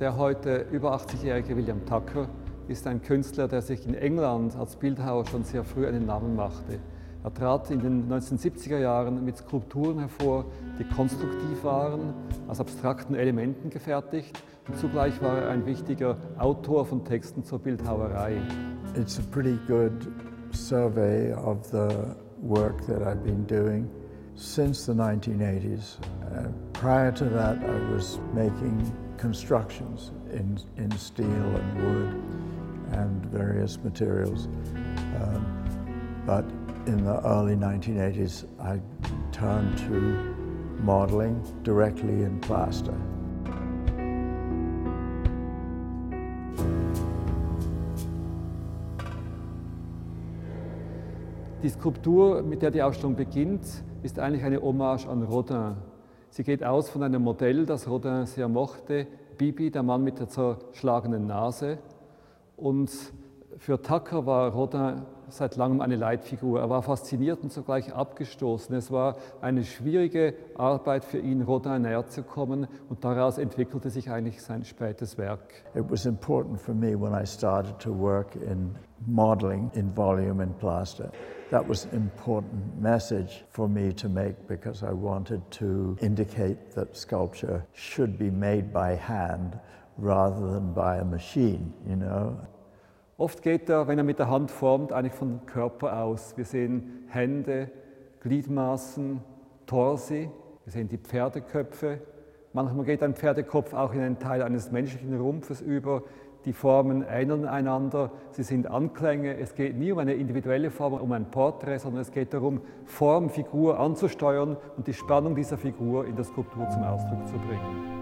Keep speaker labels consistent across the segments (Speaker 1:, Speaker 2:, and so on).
Speaker 1: Der heute über 80-jährige William Tucker ist ein Künstler, der sich in England als Bildhauer schon sehr früh einen Namen machte. Er trat in den 1970er Jahren mit Skulpturen hervor, die konstruktiv waren, aus abstrakten Elementen gefertigt und zugleich war er ein wichtiger Autor von Texten zur Bildhauerei.
Speaker 2: It's a pretty good survey of the work that I've been doing since the 1980s. Uh, prior to that, I was making constructions in, in steel and wood and various materials. Um, but in the early 1980s, I turned to modeling directly in plaster.
Speaker 1: Die Skulptur, mit der die Ausstellung beginnt, ist eigentlich eine Hommage an Rodin. Sie geht aus von einem Modell, das Rodin sehr mochte, Bibi, der Mann mit der zerschlagenen Nase. Und für Tucker war Rodin seit langem eine Leitfigur. Er war fasziniert und zugleich abgestoßen. Es war eine schwierige Arbeit für ihn, Rodin näher zu kommen und daraus entwickelte sich eigentlich sein spätes Werk.
Speaker 2: It was important for me when I started to work in modeling in volume and plaster. That was an important message for me to make because I wanted to indicate that sculpture should be made by hand rather than by a machine, you know.
Speaker 1: Oft geht er, wenn er mit der Hand formt, eigentlich vom Körper aus. Wir sehen Hände, Gliedmaßen, Torsi, wir sehen die Pferdeköpfe. Manchmal geht ein Pferdekopf auch in einen Teil eines menschlichen Rumpfes über. Die Formen ähneln einander, sie sind Anklänge. Es geht nie um eine individuelle Form, um ein Porträt, sondern es geht darum, Form, Figur anzusteuern und die Spannung dieser Figur in der Skulptur zum Ausdruck zu bringen.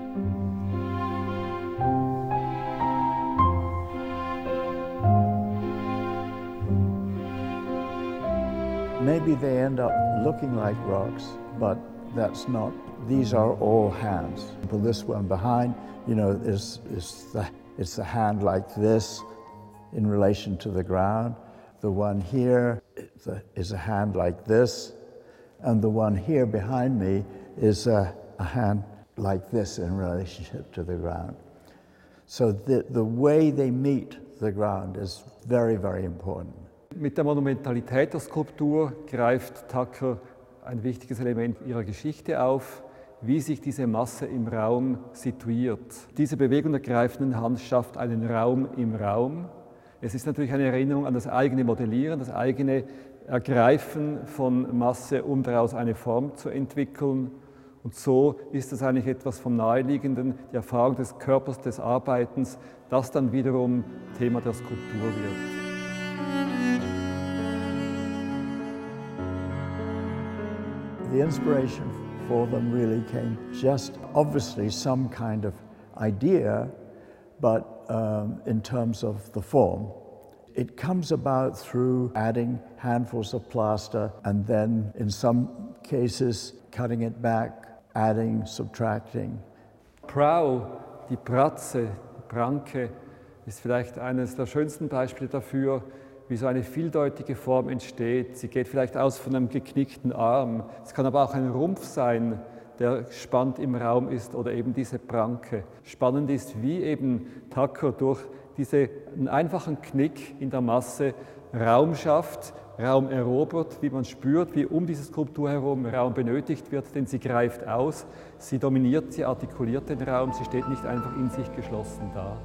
Speaker 2: Maybe they end up looking like rocks, but that's not. These are all hands. Well, this one behind, you know, is, is the, it's the hand like this in relation to the ground. The one here is a, a hand like this. And the one here behind me is a, a hand like this in relationship to the ground. So the, the way they meet the ground is very, very important.
Speaker 1: Mit der Monumentalität der Skulptur greift Tucker ein wichtiges Element ihrer Geschichte auf, wie sich diese Masse im Raum situiert. Diese Bewegung der greifenden Hand schafft einen Raum im Raum. Es ist natürlich eine Erinnerung an das eigene Modellieren, das eigene Ergreifen von Masse, um daraus eine Form zu entwickeln. Und so ist es eigentlich etwas vom Naheliegenden, die Erfahrung des Körpers, des Arbeitens, das dann wiederum Thema der Skulptur wird.
Speaker 2: The inspiration for them really came just obviously some kind of idea, but um, in terms of the form. It comes about through adding handfuls of plaster and then, in some cases, cutting it back, adding, subtracting.
Speaker 1: Prau, die Pratze, die Pranke, ist vielleicht eines der schönsten Beispiele dafür, wie so eine vieldeutige Form entsteht. Sie geht vielleicht aus von einem geknickten Arm. Es kann aber auch ein Rumpf sein, der spannt im Raum ist oder eben diese Pranke. Spannend ist, wie eben Tucker durch diesen einfachen Knick in der Masse Raum schafft, Raum erobert, wie man spürt, wie um diese Skulptur herum Raum benötigt wird, denn sie greift aus, sie dominiert, sie artikuliert den Raum, sie steht nicht einfach in sich geschlossen da.